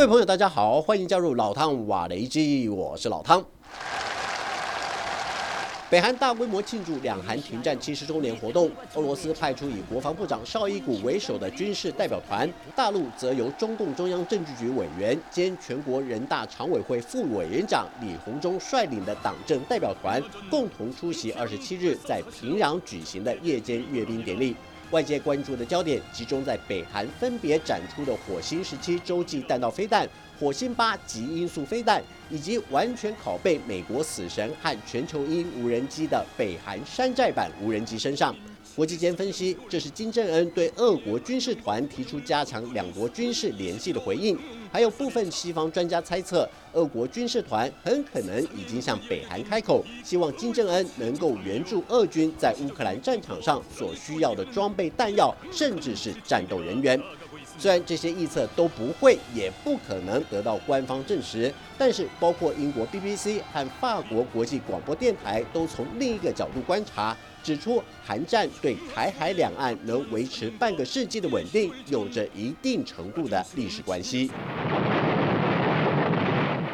各位朋友，大家好，欢迎加入老汤瓦雷基，我是老汤。北韩大规模庆祝两韩停战七十周年活动，俄罗斯派出以国防部长绍伊古为首的军事代表团，大陆则由中共中央政治局委员兼全国人大常委会副委员长李鸿忠率领的党政代表团，共同出席二十七日在平壤举行的夜间阅兵典礼。外界关注的焦点集中在北韩分别展出的火星时期洲际弹道飞弹、火星八极音速飞弹，以及完全拷贝美国死神和全球鹰无人机的北韩山寨版无人机身上。国际间分析，这是金正恩对俄国军事团提出加强两国军事联系的回应。还有部分西方专家猜测，俄国军事团很可能已经向北韩开口，希望金正恩能够援助俄军在乌克兰战场上所需要的装备、弹药，甚至是战斗人员。虽然这些预测都不会，也不可能得到官方证实，但是包括英国 BBC 和法国国际广播电台都从另一个角度观察。指出，韩战对台海两岸能维持半个世纪的稳定，有着一定程度的历史关系。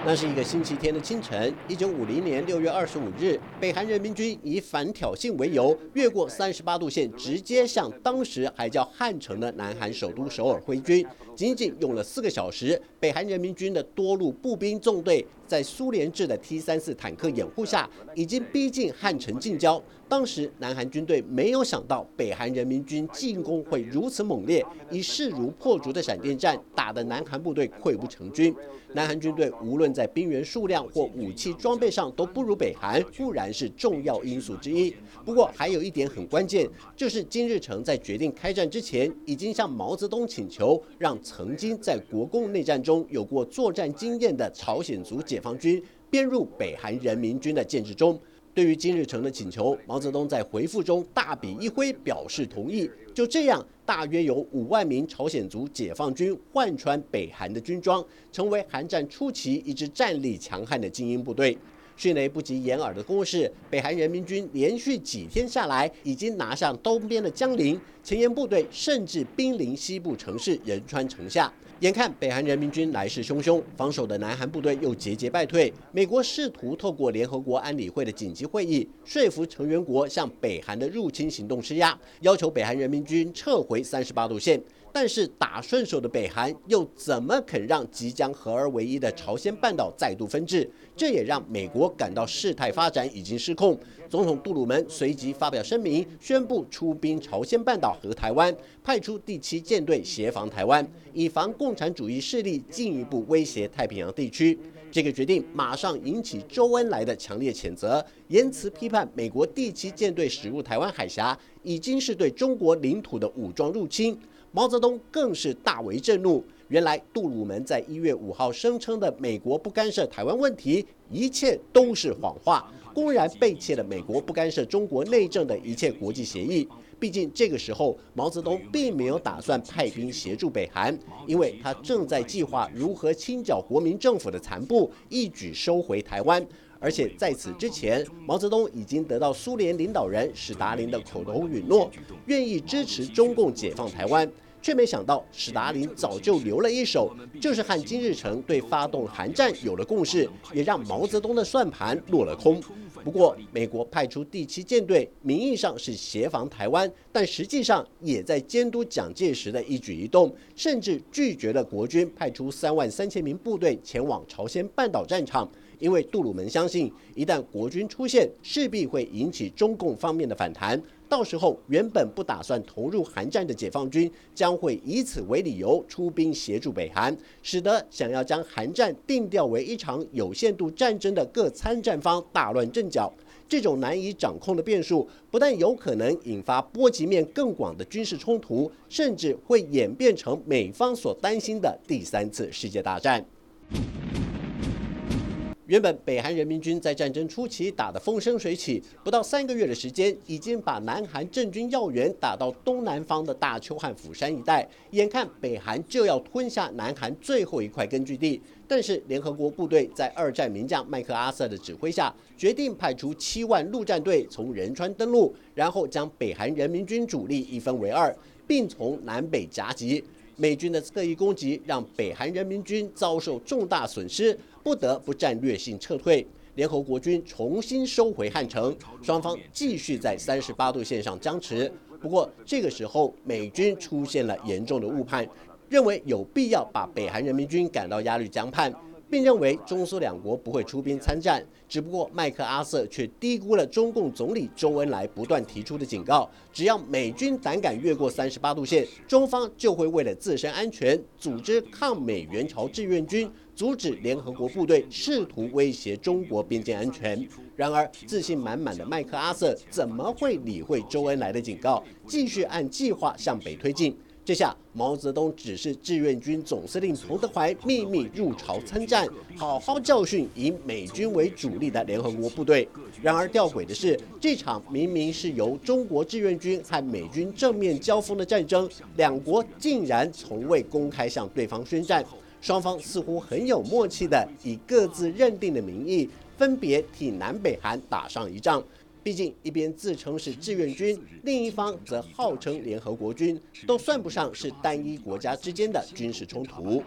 那是一个星期天的清晨，一九五零年六月二十五日，北韩人民军以反挑衅为由，越过三十八度线，直接向当时还叫汉城的南韩首都首尔挥军。仅仅用了四个小时，北韩人民军的多路步兵纵队。在苏联制的 T 三四坦克掩护下，已经逼近汉城近郊。当时，南韩军队没有想到北韩人民军进攻会如此猛烈，以势如破竹的闪电战打得南韩部队溃不成军。南韩军队无论在兵员数量或武器装备上都不如北韩，固然是重要因素之一。不过，还有一点很关键，就是金日成在决定开战之前，已经向毛泽东请求，让曾经在国共内战中有过作战经验的朝鲜族解解放军编入北韩人民军的建制中。对于金日成的请求，毛泽东在回复中大笔一挥，表示同意。就这样，大约有五万名朝鲜族解放军换穿北韩的军装，成为韩战初期一支战力强悍的精英部队。迅雷不及掩耳的攻势，北韩人民军连续几天下来，已经拿下东边的江陵，前沿部队甚至兵临西部城市仁川城下。眼看北韩人民军来势汹汹，防守的南韩部队又节节败退。美国试图透过联合国安理会的紧急会议，说服成员国向北韩的入侵行动施压，要求北韩人民军撤回三十八度线。但是打顺手的北韩又怎么肯让即将合而为一的朝鲜半岛再度分治？这也让美国感到事态发展已经失控。总统杜鲁门随即发表声明，宣布出兵朝鲜半岛和台湾，派出第七舰队协防台湾，以防共产主义势力进一步威胁太平洋地区。这个决定马上引起周恩来的强烈谴责，言辞批判美国第七舰队驶入台湾海峡，已经是对中国领土的武装入侵。毛泽东更是大为震怒。原来杜鲁门在一月五号声称的美国不干涉台湾问题，一切都是谎话，公然背弃了美国不干涉中国内政的一切国际协议。毕竟这个时候，毛泽东并没有打算派兵协助北韩，因为他正在计划如何清剿国民政府的残部，一举收回台湾。而且在此之前，毛泽东已经得到苏联领导人史达林的口头允诺，愿意支持中共解放台湾。却没想到，史达林早就留了一手，就是和金日成对发动韩战有了共识，也让毛泽东的算盘落了空。不过，美国派出第七舰队，名义上是协防台湾，但实际上也在监督蒋介石的一举一动，甚至拒绝了国军派出三万三千名部队前往朝鲜半岛战场，因为杜鲁门相信，一旦国军出现，势必会引起中共方面的反弹。到时候，原本不打算投入韩战的解放军将会以此为理由出兵协助北韩，使得想要将韩战定调为一场有限度战争的各参战方大乱阵脚。这种难以掌控的变数，不但有可能引发波及面更广的军事冲突，甚至会演变成美方所担心的第三次世界大战。原本北韩人民军在战争初期打得风生水起，不到三个月的时间，已经把南韩政军要员打到东南方的大邱和釜山一带，眼看北韩就要吞下南韩最后一块根据地。但是联合国部队在二战名将麦克阿瑟的指挥下，决定派出七万陆战队从仁川登陆，然后将北韩人民军主力一分为二，并从南北夹击。美军的侧翼攻击让北韩人民军遭受重大损失，不得不战略性撤退。联合国军重新收回汉城，双方继续在三十八度线上僵持。不过，这个时候美军出现了严重的误判，认为有必要把北韩人民军赶到鸭绿江畔。并认为中苏两国不会出兵参战，只不过麦克阿瑟却低估了中共总理周恩来不断提出的警告：只要美军胆敢越过三十八度线，中方就会为了自身安全，组织抗美援朝志愿军，阻止联合国部队试图威胁中国边界安全。然而，自信满满的麦克阿瑟怎么会理会周恩来的警告，继续按计划向北推进？这下毛泽东指示志愿军总司令彭德怀秘密入朝参战，好好教训以美军为主力的联合国部队。然而吊诡的是，这场明明是由中国志愿军和美军正面交锋的战争，两国竟然从未公开向对方宣战。双方似乎很有默契的以各自认定的名义，分别替南北韩打上一仗。毕竟，一边自称是志愿军，另一方则号称联合国军，都算不上是单一国家之间的军事冲突。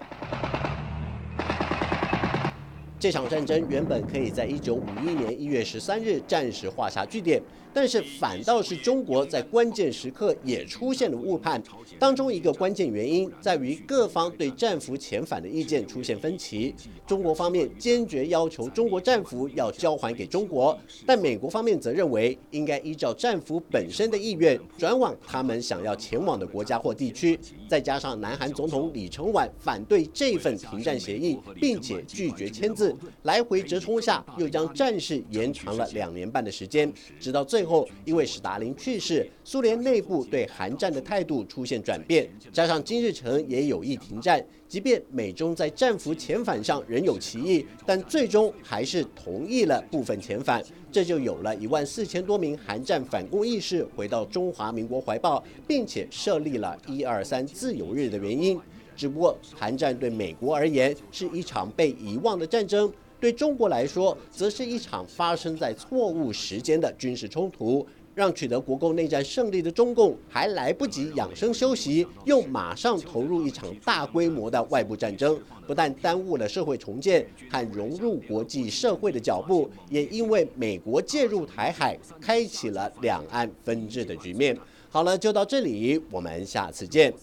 这场战争原本可以在一九五一年一月十三日暂时画下句点，但是反倒是中国在关键时刻也出现了误判。当中一个关键原因在于各方对战俘遣返的意见出现分歧。中国方面坚决要求中国战俘要交还给中国，但美国方面则认为应该依照战俘本身的意愿转往他们想要前往的国家或地区。再加上南韩总统李承晚反对这份停战协议，并且拒绝签字。来回折冲下，又将战事延长了两年半的时间，直到最后，因为史达林去世，苏联内部对韩战的态度出现转变，加上金日成也有意停战，即便美中在战俘遣返上仍有歧义，但最终还是同意了部分遣返，这就有了一万四千多名韩战反共义士回到中华民国怀抱，并且设立了一二三自由日的原因。只不过，韩战对美国而言是一场被遗忘的战争，对中国来说，则是一场发生在错误时间的军事冲突，让取得国共内战胜利的中共还来不及养生休息，又马上投入一场大规模的外部战争，不但耽误了社会重建和融入国际社会的脚步，也因为美国介入台海，开启了两岸分治的局面。好了，就到这里，我们下次见。